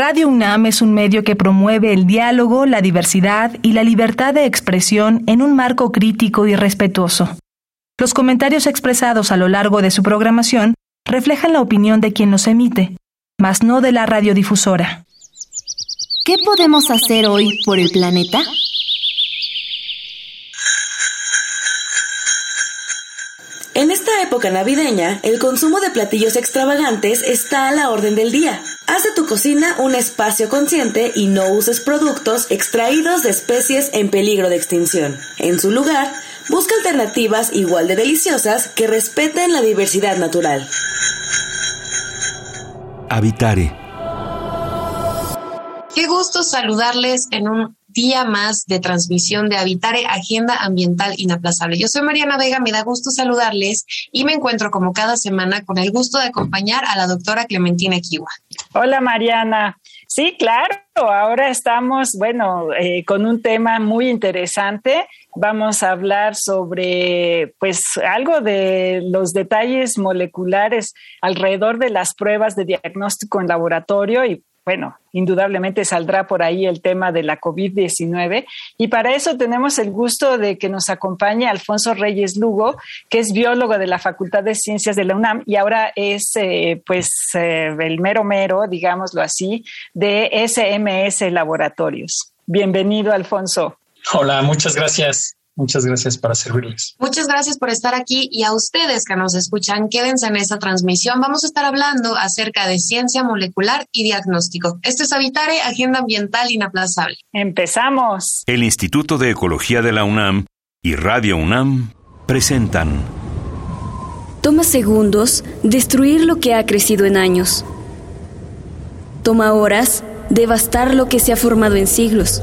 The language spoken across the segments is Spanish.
Radio UNAM es un medio que promueve el diálogo, la diversidad y la libertad de expresión en un marco crítico y respetuoso. Los comentarios expresados a lo largo de su programación reflejan la opinión de quien los emite, mas no de la radiodifusora. ¿Qué podemos hacer hoy por el planeta? En esta época navideña, el consumo de platillos extravagantes está a la orden del día. Haz de tu cocina un espacio consciente y no uses productos extraídos de especies en peligro de extinción. En su lugar, busca alternativas igual de deliciosas que respeten la diversidad natural. Habitare. Qué gusto saludarles en un día más de transmisión de Habitare Agenda Ambiental Inaplazable. Yo soy Mariana Vega, me da gusto saludarles y me encuentro como cada semana con el gusto de acompañar a la doctora Clementina Kiwa. Hola Mariana. Sí, claro, ahora estamos, bueno, eh, con un tema muy interesante. Vamos a hablar sobre, pues, algo de los detalles moleculares alrededor de las pruebas de diagnóstico en laboratorio y bueno, indudablemente saldrá por ahí el tema de la COVID-19. Y para eso tenemos el gusto de que nos acompañe Alfonso Reyes Lugo, que es biólogo de la Facultad de Ciencias de la UNAM y ahora es, eh, pues, eh, el mero mero, digámoslo así, de SMS Laboratorios. Bienvenido, Alfonso. Hola, muchas gracias. Muchas gracias para servirles. Muchas gracias por estar aquí y a ustedes que nos escuchan, quédense en esta transmisión. Vamos a estar hablando acerca de ciencia molecular y diagnóstico. Esto es Habitare, Agenda Ambiental Inaplazable. Empezamos. El Instituto de Ecología de la UNAM y Radio UNAM presentan. Toma segundos destruir lo que ha crecido en años. Toma horas devastar lo que se ha formado en siglos.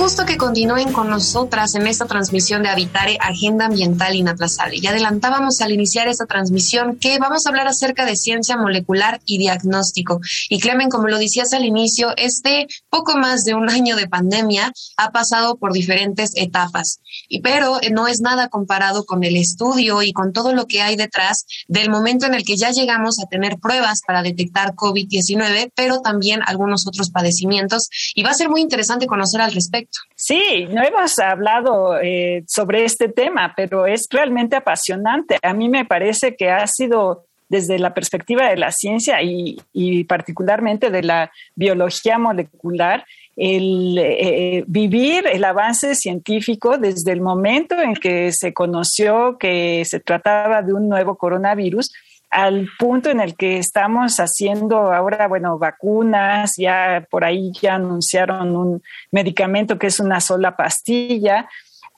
Gusto que continúen con nosotras en esta transmisión de Habitare Agenda Ambiental Inaplazable. Ya adelantábamos al iniciar esta transmisión que vamos a hablar acerca de ciencia molecular y diagnóstico. Y Clemen, como lo decías al inicio, este poco más de un año de pandemia ha pasado por diferentes etapas. Y pero no es nada comparado con el estudio y con todo lo que hay detrás del momento en el que ya llegamos a tener pruebas para detectar COVID-19, pero también algunos otros padecimientos. Y va a ser muy interesante conocer al respecto Sí, no hemos hablado eh, sobre este tema, pero es realmente apasionante. A mí me parece que ha sido desde la perspectiva de la ciencia y, particularmente de la biología molecular, el eh, vivir el avance científico desde el momento en que se conoció que se trataba de un nuevo coronavirus al punto en el que estamos haciendo ahora, bueno, vacunas, ya por ahí ya anunciaron un medicamento que es una sola pastilla,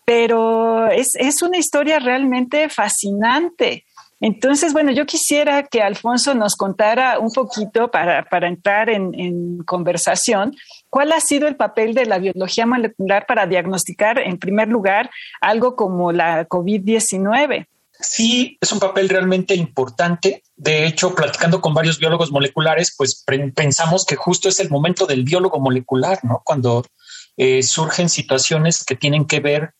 pero es, una historia realmente fascinante. Entonces, bueno, yo quisiera que Alfonso nos contara un poquito para, entrar en, en, conversación, cuál ha sido el papel de la biología molecular para diagnosticar, en primer lugar, algo como la COVID-19 sí es un papel realmente importante. De hecho, platicando con varios biólogos moleculares, pues pensamos que justo es el momento del biólogo molecular, ¿no? Cuando eh, surgen situaciones que tienen que ver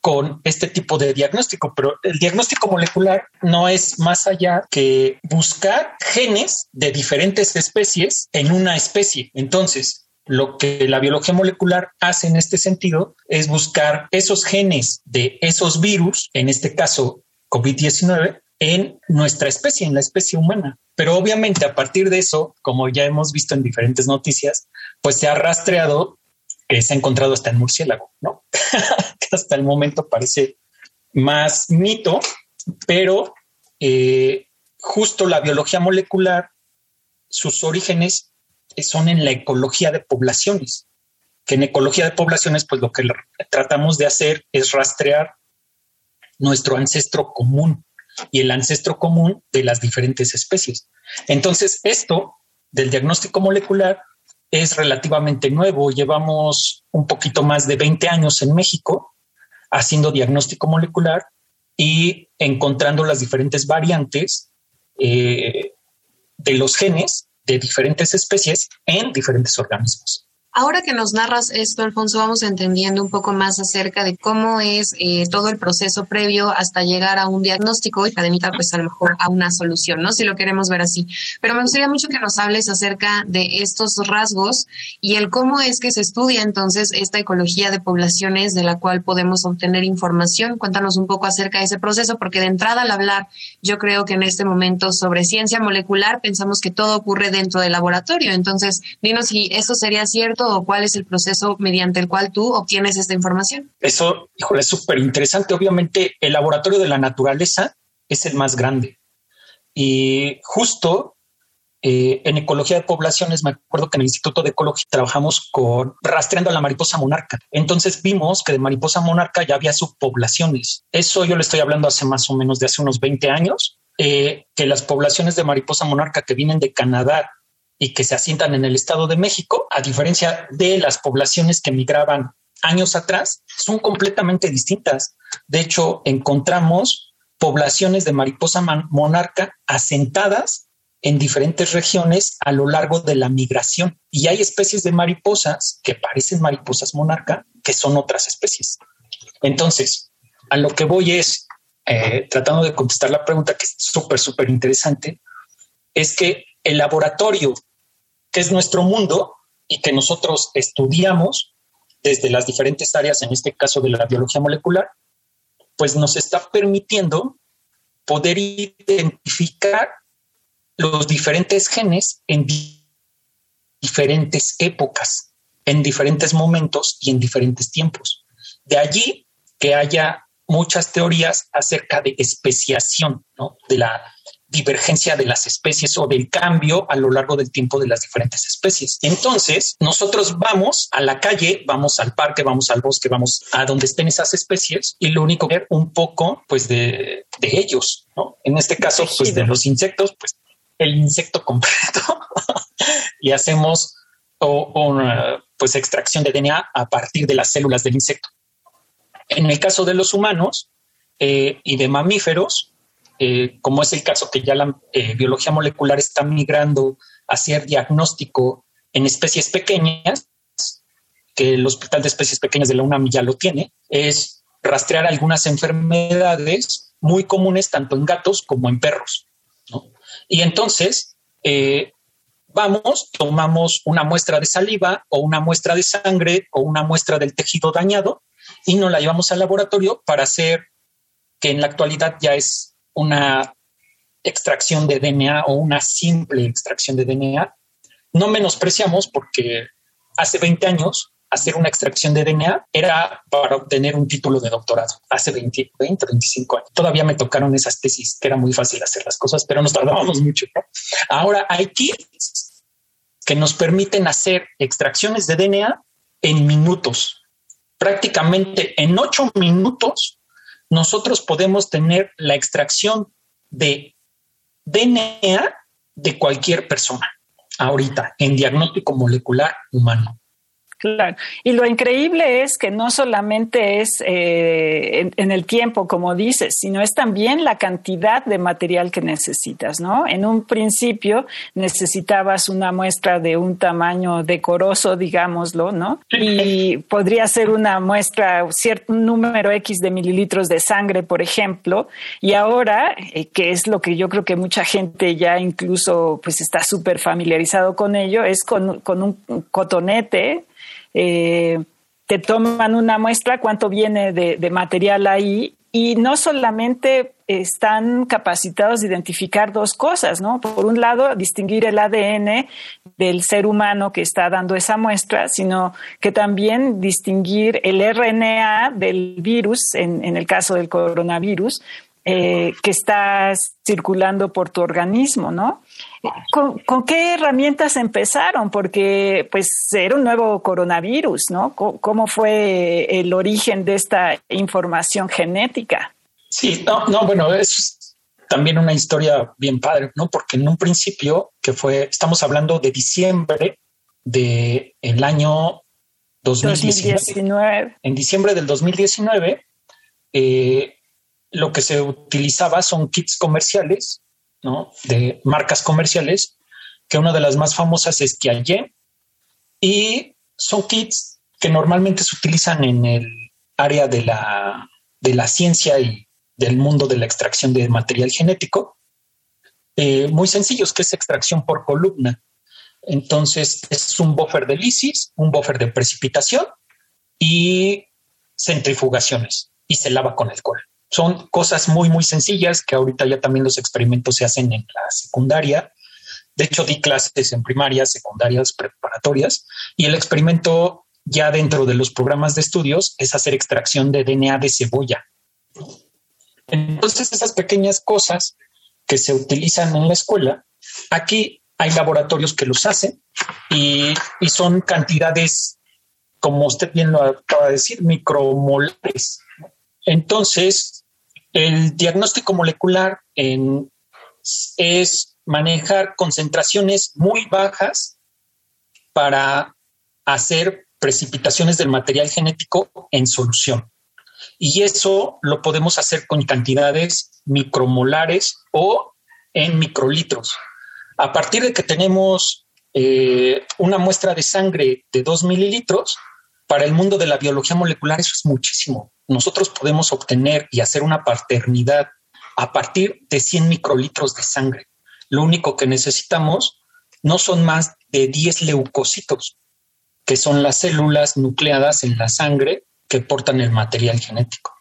con este tipo de diagnóstico, pero el diagnóstico molecular no es más allá que buscar genes de diferentes especies en una especie. Entonces, lo que la biología molecular hace en este sentido es buscar esos genes de esos virus, en este caso COVID-19 en nuestra especie, en la especie humana. Pero obviamente a partir de eso, como ya hemos visto en diferentes noticias, pues se ha rastreado que se ha encontrado hasta en murciélago, ¿no? hasta el momento parece más mito, pero eh, justo la biología molecular, sus orígenes son en la ecología de poblaciones, que en ecología de poblaciones, pues lo que tratamos de hacer es rastrear nuestro ancestro común y el ancestro común de las diferentes especies. Entonces, esto del diagnóstico molecular es relativamente nuevo. Llevamos un poquito más de 20 años en México haciendo diagnóstico molecular y encontrando las diferentes variantes eh, de los genes de diferentes especies en diferentes organismos. Ahora que nos narras esto, Alfonso, vamos entendiendo un poco más acerca de cómo es eh, todo el proceso previo hasta llegar a un diagnóstico y académica, pues a lo mejor a una solución, ¿no? Si lo queremos ver así. Pero me gustaría mucho que nos hables acerca de estos rasgos y el cómo es que se estudia entonces esta ecología de poblaciones de la cual podemos obtener información. Cuéntanos un poco acerca de ese proceso, porque de entrada al hablar, yo creo que en este momento sobre ciencia molecular pensamos que todo ocurre dentro del laboratorio. Entonces, dinos si eso sería cierto o cuál es el proceso mediante el cual tú obtienes esta información? Eso, híjole, es súper interesante. Obviamente, el laboratorio de la naturaleza es el más grande. Y justo eh, en ecología de poblaciones, me acuerdo que en el Instituto de Ecología trabajamos con rastreando a la mariposa monarca. Entonces vimos que de mariposa monarca ya había subpoblaciones. Eso yo le estoy hablando hace más o menos de hace unos 20 años, eh, que las poblaciones de mariposa monarca que vienen de Canadá y que se asientan en el Estado de México, a diferencia de las poblaciones que migraban años atrás, son completamente distintas. De hecho, encontramos poblaciones de mariposa monarca asentadas en diferentes regiones a lo largo de la migración. Y hay especies de mariposas que parecen mariposas monarca, que son otras especies. Entonces, a lo que voy es, eh, tratando de contestar la pregunta que es súper, súper interesante, es que el laboratorio, que es nuestro mundo y que nosotros estudiamos desde las diferentes áreas, en este caso de la biología molecular, pues nos está permitiendo poder identificar los diferentes genes en diferentes épocas, en diferentes momentos y en diferentes tiempos. De allí que haya muchas teorías acerca de especiación ¿no? de la divergencia de las especies o del cambio a lo largo del tiempo de las diferentes especies. Entonces, nosotros vamos a la calle, vamos al parque, vamos al bosque, vamos a donde estén esas especies y lo único que ver un poco pues de, ellos, ¿no? En este caso, pues de los insectos, pues el insecto completo y hacemos una pues extracción de DNA a partir de las células del insecto. En el caso de los humanos eh, y de mamíferos, eh, como es el caso que ya la eh, biología molecular está migrando a hacer diagnóstico en especies pequeñas, que el Hospital de Especies Pequeñas de la UNAM ya lo tiene, es rastrear algunas enfermedades muy comunes tanto en gatos como en perros. Y entonces, eh, vamos, tomamos una muestra de saliva o una muestra de sangre o una muestra del tejido dañado y nos la llevamos al laboratorio para hacer que en la actualidad ya es una extracción de DNA o una simple extracción de DNA. No menospreciamos porque hace 20 años hacer una extracción de DNA era para obtener un título de doctorado. Hace 20, 20 25 años. Todavía me tocaron esas tesis que era muy fácil hacer las cosas, pero nos tardábamos mucho. Ahora hay kits que nos permiten hacer extracciones de DNA en minutos. Prácticamente en ocho minutos nosotros podemos tener la extracción de DNA de cualquier persona ahorita en diagnóstico molecular humano. Claro. Y lo increíble es que no solamente es eh, en, el tiempo, como dices, sino es también la cantidad de material que necesitas, ¿no? En un principio necesitabas una muestra de un tamaño decoroso, digámoslo, ¿no? Y podría ser una muestra, cierto número X de mililitros de sangre, por ejemplo. Y ahora, eh, que es lo que yo creo que mucha gente ya incluso pues está súper familiarizado con ello, es con, con un cotonete eh, te toman una muestra, cuánto viene de, material ahí y no solamente están capacitados de identificar dos cosas, ¿no? Por un lado, distinguir el ADN del ser humano que está dando esa muestra, sino que también distinguir el RNA del virus, en, el caso del coronavirus, eh, que está circulando por tu organismo, ¿no? ¿Con, qué herramientas empezaron? Porque pues era un nuevo coronavirus, ¿no? ¿Cómo, fue el origen de esta información genética? Sí, no, no, bueno, es también una historia bien padre, ¿no? Porque en un principio, que fue, estamos hablando de diciembre del el año 2019. En diciembre del 2019, eh, lo que se utilizaba son kits comerciales de marcas comerciales, que una de las más famosas es Kiaye, y son kits que normalmente se utilizan en el área de la, de la ciencia y del mundo de la extracción de material genético, eh, muy sencillos, que es extracción por columna. Entonces es un buffer de lisis, un buffer de precipitación y centrifugaciones y se lava con alcohol. Son cosas muy, muy sencillas que ahorita ya también los experimentos se hacen en la secundaria. De hecho, di clases en primarias, secundarias, preparatorias y el experimento ya dentro de los programas de estudios es hacer extracción de DNA de cebolla. Entonces, esas pequeñas cosas que se utilizan en la escuela, aquí hay laboratorios que los hacen y, y son cantidades, como usted bien lo acaba de decir, micromolares. Entonces, el diagnóstico molecular es manejar concentraciones muy bajas para hacer precipitaciones del material genético en solución. Y eso lo podemos hacer con cantidades micromolares o en microlitros. A partir de que tenemos eh, una muestra de sangre de 2 mililitros, para el mundo de la biología molecular eso es muchísimo. Nosotros podemos obtener y hacer una paternidad a partir de 100 microlitros de sangre. Lo único que necesitamos no son más de 10 leucocitos, que son las células nucleadas en la sangre que portan el material genético.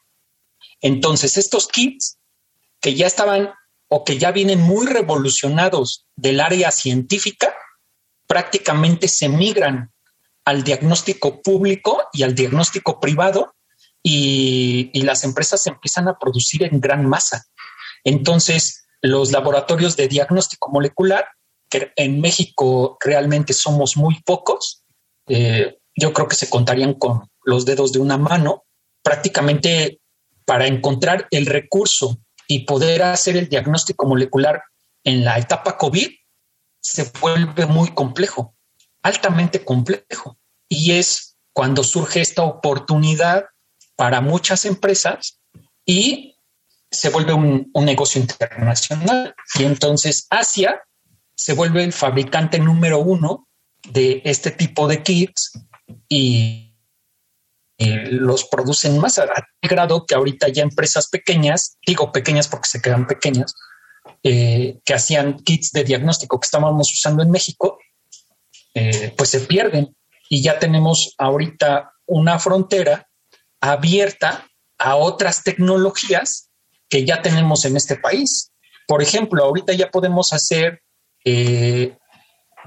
Entonces, estos kits que ya estaban o que ya vienen muy revolucionados del área científica, prácticamente se migran al diagnóstico público y al diagnóstico privado y, las empresas empiezan a producir en gran masa. Entonces, los laboratorios de diagnóstico molecular, que en México realmente somos muy pocos, eh, yo creo que se contarían con los dedos de una mano, prácticamente para encontrar el recurso y poder hacer el diagnóstico molecular en la etapa COVID, se vuelve muy complejo, altamente complejo. Y es cuando surge esta oportunidad para muchas empresas y se vuelve un, un negocio internacional. Y entonces Asia se vuelve el fabricante número uno de este tipo de kits y, los producen más a, grado que ahorita ya empresas pequeñas, digo pequeñas porque se quedan pequeñas, eh, que hacían kits de diagnóstico que estábamos usando en México, eh, pues se pierden y ya tenemos ahorita una frontera abierta a otras tecnologías que ya tenemos en este país. Por ejemplo, ahorita ya podemos hacer eh,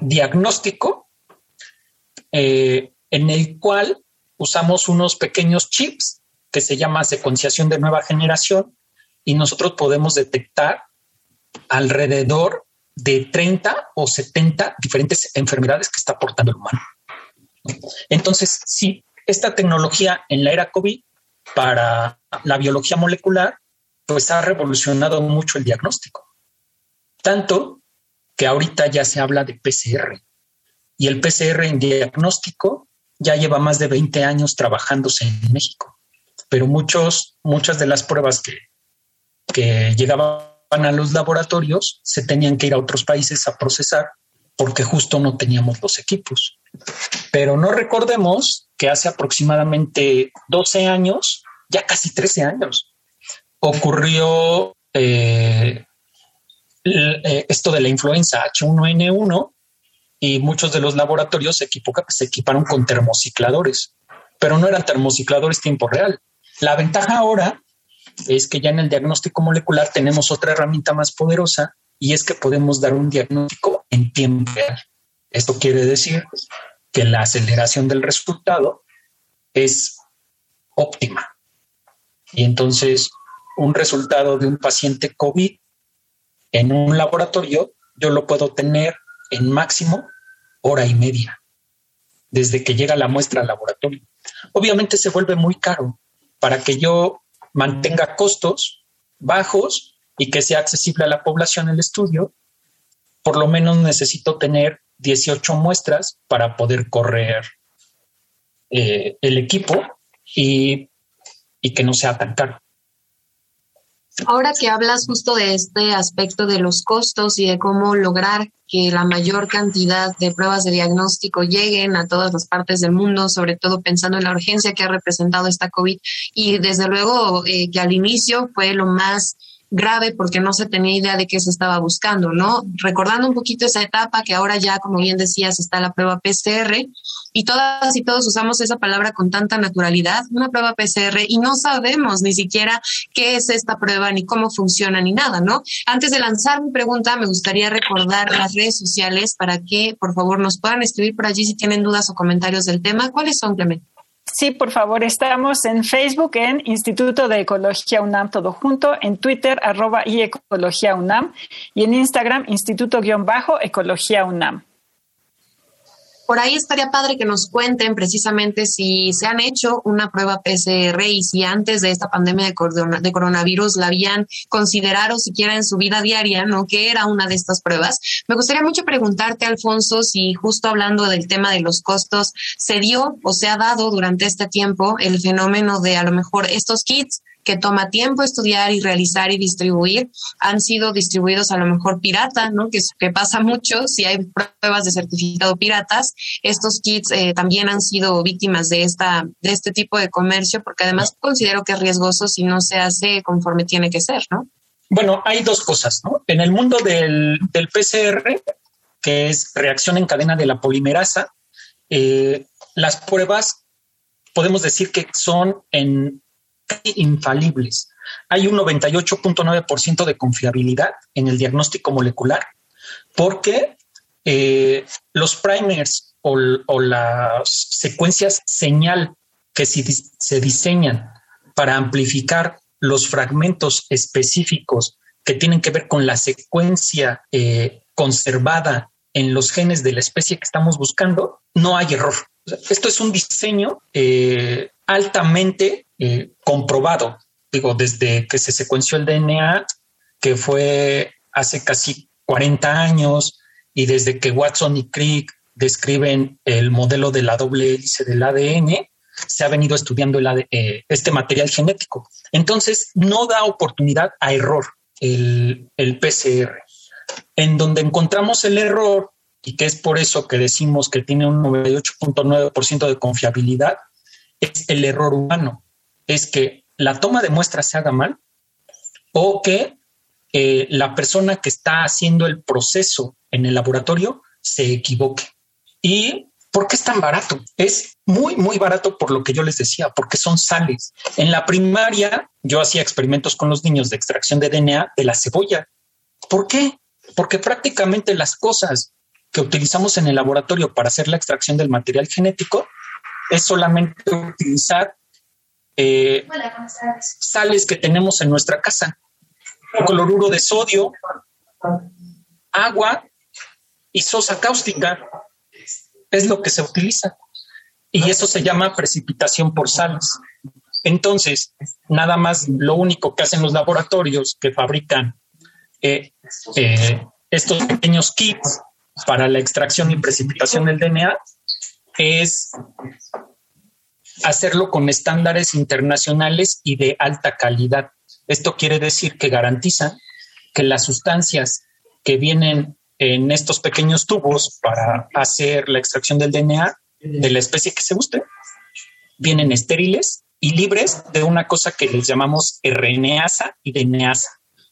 diagnóstico eh, en el cual usamos unos pequeños chips que se llama secuenciación de nueva generación y nosotros podemos detectar alrededor de 30 o 70 diferentes enfermedades que está portando el humano. Entonces, sí, esta tecnología en la era COVID para la biología molecular, pues ha revolucionado mucho el diagnóstico. Tanto que ahorita ya se habla de PCR, y el PCR en diagnóstico ya lleva más de 20 años trabajándose en México, pero muchos, muchas de las pruebas que, que llegaban a los laboratorios se tenían que ir a otros países a procesar porque justo no teníamos los equipos. Pero no recordemos que hace aproximadamente 12 años, ya casi 13 años, ocurrió eh, eh, esto de la influenza H1N1 y muchos de los laboratorios se, se equiparon con termocicladores, pero no eran termocicladores tiempo real. La ventaja ahora es que ya en el diagnóstico molecular tenemos otra herramienta más poderosa y es que podemos dar un diagnóstico en tiempo real. Esto quiere decir que la aceleración del resultado es óptima. Y entonces un resultado de un paciente COVID en un laboratorio yo lo puedo tener en máximo hora y media desde que llega la muestra al laboratorio. Obviamente se vuelve muy caro para que yo mantenga costos bajos y que sea accesible a la población el estudio. Por lo menos necesito tener 18 muestras para poder correr eh, el equipo y, y que no sea tan caro. Ahora que hablas justo de este aspecto de los costos y de cómo lograr que la mayor cantidad de pruebas de diagnóstico lleguen a todas las partes del mundo, sobre todo pensando en la urgencia que ha representado esta COVID y desde luego eh, que al inicio fue lo más grave porque no se tenía idea de qué se estaba buscando, ¿no? Recordando un poquito esa etapa que ahora ya, como bien decías, está la prueba PCR y todas y todos usamos esa palabra con tanta naturalidad, una prueba PCR y no sabemos ni siquiera qué es esta prueba ni cómo funciona ni nada, ¿no? Antes de lanzar mi pregunta, me gustaría recordar las redes sociales para que, por favor, nos puedan escribir por allí si tienen dudas o comentarios del tema. ¿Cuáles son, Clemente? Sí, por favor, estamos en Facebook en Instituto de Ecología UNAM todo junto, en Twitter arroba y Ecología UNAM y en Instagram Instituto-Ecología UNAM. Por ahí estaría padre que nos cuenten precisamente si se han hecho una prueba PCR y si antes de esta pandemia de, coronavirus la habían considerado siquiera en su vida diaria, ¿no? Que era una de estas pruebas. Me gustaría mucho preguntarte, Alfonso, si justo hablando del tema de los costos, se dio o se ha dado durante este tiempo el fenómeno de a lo mejor estos kits que toma tiempo estudiar y realizar y distribuir, han sido distribuidos a lo mejor pirata, ¿no? Que, pasa mucho si hay pruebas de certificado piratas. Estos kits eh, también han sido víctimas de, esta, de este tipo de comercio, porque además considero que es riesgoso si no se hace conforme tiene que ser, ¿no? Bueno, hay dos cosas, ¿no? En el mundo del, del PCR, que es reacción en cadena de la polimerasa, eh, las pruebas podemos decir que son en infalibles. Hay un 98.9% de confiabilidad en el diagnóstico molecular porque eh, los primers o, las secuencias señal que se, diseñan para amplificar los fragmentos específicos que tienen que ver con la secuencia eh, conservada en los genes de la especie que estamos buscando, no hay error. Esto es un diseño eh, altamente eh, comprobado, digo, desde que se secuenció el DNA, que fue hace casi 40 años, y desde que Watson y Crick describen el modelo de la doble hélice del ADN, se ha venido estudiando eh, este material genético. Entonces, no da oportunidad a error el, el PCR. En donde encontramos el error, y que es por eso que decimos que tiene un 98.9% de confiabilidad, es el error humano es que la toma de muestras se haga mal o que eh, la persona que está haciendo el proceso en el laboratorio se equivoque. ¿Y por qué es tan barato? Es muy, muy barato por lo que yo les decía, porque son sales. En la primaria yo hacía experimentos con los niños de extracción de DNA de la cebolla. ¿Por qué? Porque prácticamente las cosas que utilizamos en el laboratorio para hacer la extracción del material genético es solamente utilizar eh, sales que tenemos en nuestra casa. Cloruro de sodio, agua y sosa cáustica. Es lo que se utiliza. Y eso se llama precipitación por sales. Entonces, nada más lo único que hacen los laboratorios que fabrican eh, eh, estos pequeños kits para la extracción y precipitación del DNA es hacerlo con estándares internacionales y de alta calidad. Esto quiere decir que garantizan que las sustancias que vienen en estos pequeños tubos para hacer la extracción del DNA de la especie que se guste, vienen estériles y libres de una cosa que les llamamos RNasa y DNasa,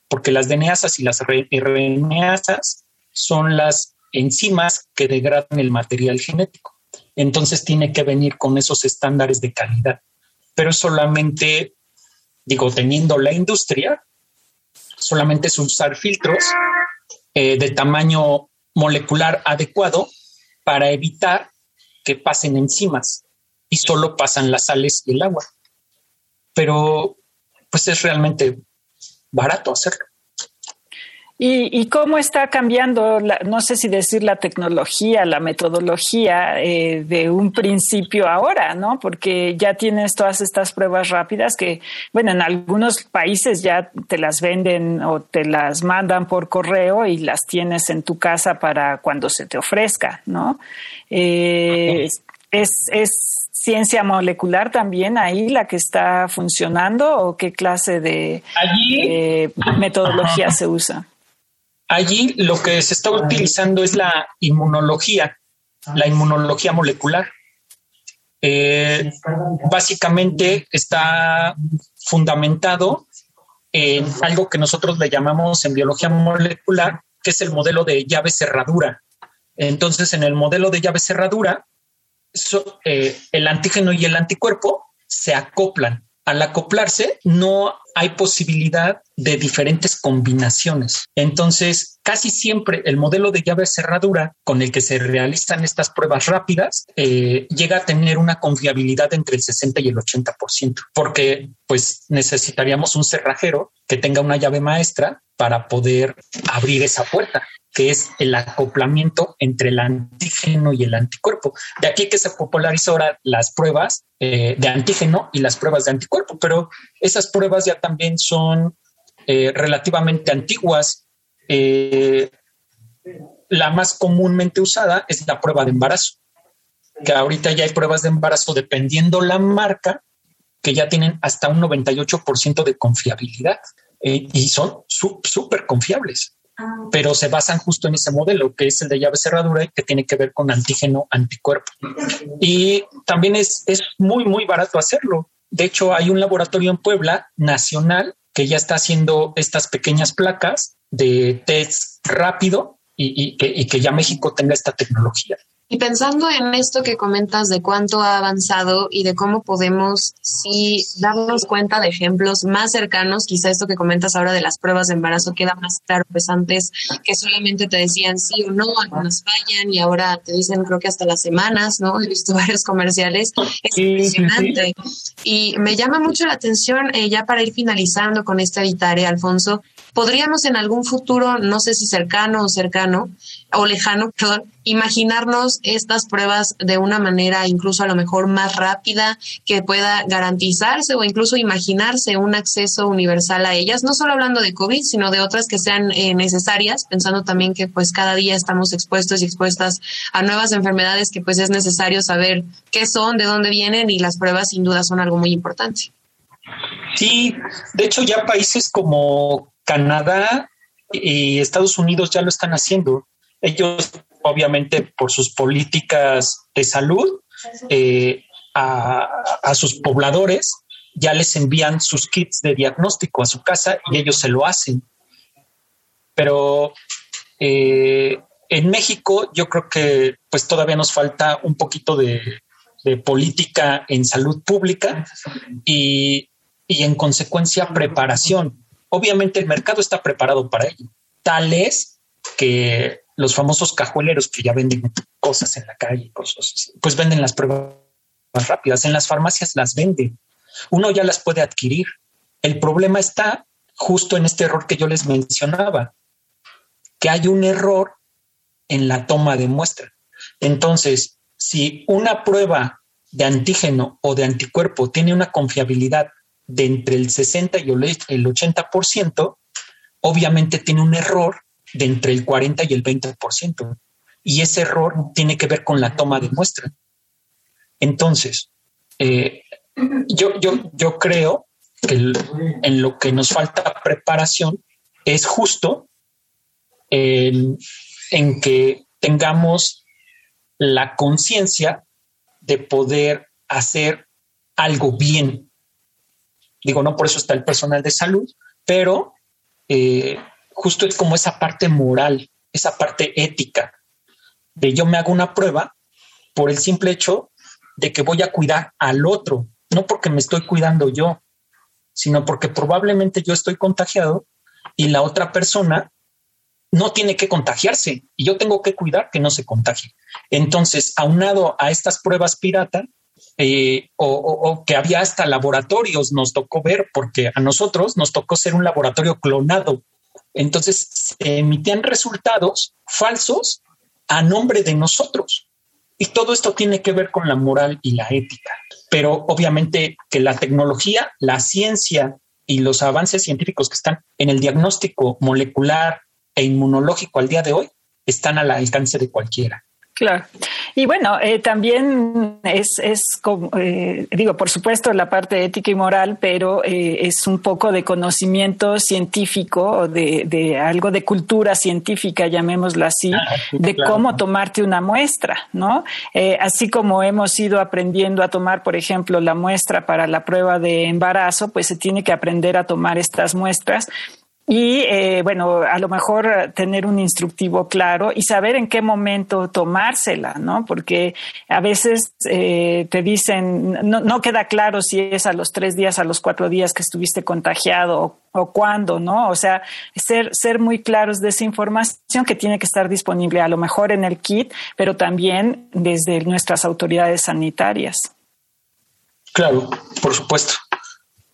porque las DNasas y las RNasas son las enzimas que degradan el material genético entonces tiene que venir con esos estándares de calidad. Pero solamente, digo, teniendo la industria, solamente es usar filtros eh, de tamaño molecular adecuado para evitar que pasen enzimas y solo pasan las sales y el agua. Pero pues es realmente barato hacerlo. ¿Y, cómo está cambiando, no sé si decir la tecnología, la metodología eh, de un principio ahora, ¿no? Porque ya tienes todas estas pruebas rápidas que, bueno, en algunos países ya te las venden o te las mandan por correo y las tienes en tu casa para cuando se te ofrezca, ¿no? Eh, es, es ciencia molecular también ahí la que está funcionando o qué clase de metodología se usa? Allí lo que se está utilizando es la inmunología, la inmunología molecular. Eh, básicamente está fundamentado en algo que nosotros le llamamos en biología molecular, que es el modelo de llave cerradura. Entonces, en el modelo de llave cerradura, eh, el antígeno y el anticuerpo se acoplan. Al acoplarse, no hay posibilidad de diferentes combinaciones. Entonces, casi siempre el modelo de llave cerradura con el que se realizan estas pruebas rápidas eh, llega a tener una confiabilidad entre el 60 y el 80%, porque pues necesitaríamos un cerrajero que tenga una llave maestra para poder abrir esa puerta que es el acoplamiento entre el antígeno y el anticuerpo. De aquí que se popularizó ahora las pruebas eh, de antígeno y las pruebas de anticuerpo, pero esas pruebas ya también son eh, relativamente antiguas. Eh, la más comúnmente usada es la prueba de embarazo, que ahorita ya hay pruebas de embarazo dependiendo la marca, que ya tienen hasta un 98% de confiabilidad y son súper confiables pero se basan justo en ese modelo que es el de llave cerradura y que tiene que ver con antígeno anticuerpo. Y también es, es muy, muy barato hacerlo. De hecho, hay un laboratorio en Puebla nacional que ya está haciendo estas pequeñas placas de test rápido y, que, y que ya México tenga esta tecnología. Y pensando en esto que comentas de cuánto ha avanzado y de cómo podemos sí darnos cuenta de ejemplos más cercanos, quizá esto que comentas ahora de las pruebas de embarazo queda más claro, pues antes que solamente te decían sí o no, algunas fallan y ahora te dicen creo que hasta las semanas, ¿no? He visto varios comerciales, es impresionante. Y me llama mucho la atención, eh, ya para ir finalizando con esta editaria, Alfonso, podríamos en algún futuro, no sé si cercano o cercano, o lejano, imaginarnos estas pruebas de una manera incluso a lo mejor más rápida que pueda garantizarse o incluso imaginarse un acceso universal a ellas, no solo hablando de COVID, sino de otras que sean eh, necesarias, pensando también que pues cada día estamos expuestos y expuestas a nuevas enfermedades que pues es necesario saber qué son, de dónde vienen y las pruebas sin duda son algo muy importante. Sí, de hecho ya países como Canadá y Estados Unidos ya lo están haciendo. Ellos, obviamente, por sus políticas de salud, eh, a, sus pobladores ya les envían sus kits de diagnóstico a su casa y ellos se lo hacen. Pero eh, en México yo creo que pues todavía nos falta un poquito de, política en salud pública y, y en consecuencia preparación obviamente el mercado está preparado para ello. Tal es que los famosos cajueleros que ya venden cosas en la calle, cosas, pues venden las pruebas más rápidas. En las farmacias las venden. Uno ya las puede adquirir. El problema está justo en este error que yo les mencionaba, que hay un error en la toma de muestra. Entonces, si una prueba de antígeno o de anticuerpo tiene una confiabilidad de entre el 60 y el 80%, obviamente tiene un error de entre el 40 y el 20%. Y ese error tiene que ver con la toma de muestra. Entonces, eh, yo, yo, yo creo que en lo que nos falta preparación es justo en que tengamos la conciencia de poder hacer algo bien Digo, no por eso está el personal de salud, pero eh, justo es como esa parte moral, esa parte ética de yo me hago una prueba por el simple hecho de que voy a cuidar al otro, no porque me estoy cuidando yo, sino porque probablemente yo estoy contagiado y la otra persona no tiene que contagiarse y yo tengo que cuidar que no se contagie. Entonces, aunado a estas pruebas pirata, eh, o, que había hasta laboratorios, nos tocó ver, porque a nosotros nos tocó ser un laboratorio clonado. Entonces se emitían resultados falsos a nombre de nosotros. Y todo esto tiene que ver con la moral y la ética. Pero obviamente que la tecnología, la ciencia y los avances científicos que están en el diagnóstico molecular e inmunológico al día de hoy están al alcance de cualquiera. Claro. Y bueno, eh, también es, es como, eh, digo, por supuesto, la parte ética y moral, pero eh, es un poco de conocimiento científico o de, de algo de cultura científica, llamémoslo así, ah, de cómo tomarte una muestra, ¿no? así como hemos ido aprendiendo a tomar, por ejemplo, la muestra para la prueba de embarazo, pues se tiene que aprender a tomar estas muestras y eh, bueno, a lo mejor tener un instructivo claro y saber en qué momento tomársela, ¿no? Porque a veces eh, te dicen, no, no, queda claro si es a los tres días, a los cuatro días que estuviste contagiado o, o cuándo, ¿no? O sea, ser, ser muy claros de esa información que tiene que estar disponible a lo mejor en el kit, pero también desde nuestras autoridades sanitarias. Claro, por supuesto.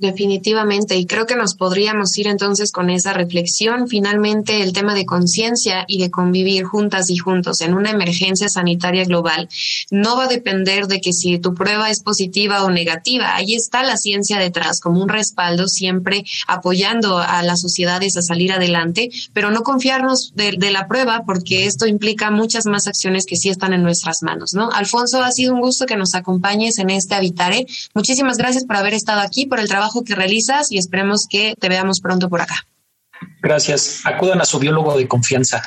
Definitivamente, y creo que nos podríamos ir entonces con esa reflexión. Finalmente, el tema de conciencia y de convivir juntas y juntos en una emergencia sanitaria global no va a depender de que si tu prueba es positiva o negativa. Ahí está la ciencia detrás, como un respaldo, siempre apoyando a las sociedades a salir adelante, pero no confiarnos de, la prueba porque esto implica muchas más acciones que sí están en nuestras manos, ¿no? Alfonso, ha sido un gusto que nos acompañes en este Habitare. Muchísimas gracias por haber estado aquí, por el trabajo que realizas y esperemos que te veamos pronto por acá. Gracias. Acudan a su biólogo de confianza.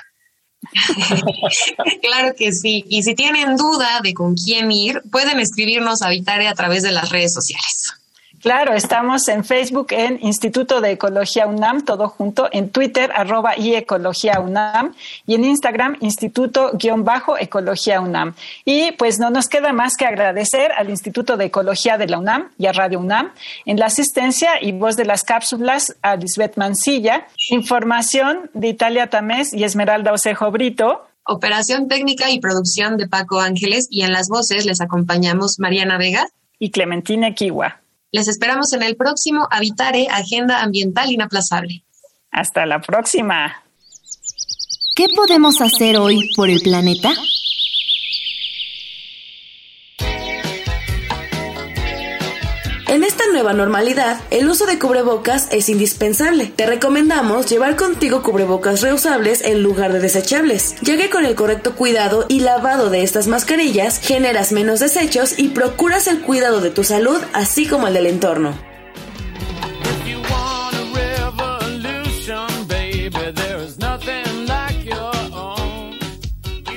claro que sí. Y si tienen duda de con quién ir, pueden escribirnos a Vitare a través de las redes sociales. Claro, estamos en Facebook en Instituto de Ecología UNAM, todo junto, en Twitter, arroba y Ecología UNAM, y en Instagram, Instituto-Ecología UNAM. Y pues no nos queda más que agradecer al Instituto de Ecología de la UNAM y a Radio UNAM en la asistencia y voz de las cápsulas a Lisbeth Mancilla, información de Italia Tamés y Esmeralda Osejo Brito. Operación técnica y producción de Paco Ángeles y en las voces les acompañamos Mariana Vega y Clementina Kiwa. Les esperamos en el próximo Habitare Agenda Ambiental Inaplazable. Hasta la próxima. ¿Qué podemos hacer hoy por el planeta? En esta nueva normalidad, el uso de cubrebocas es indispensable. Te recomendamos llevar contigo cubrebocas reusables en lugar de desechables, ya que con el correcto cuidado y lavado de estas mascarillas generas menos desechos y procuras el cuidado de tu salud así como el del entorno.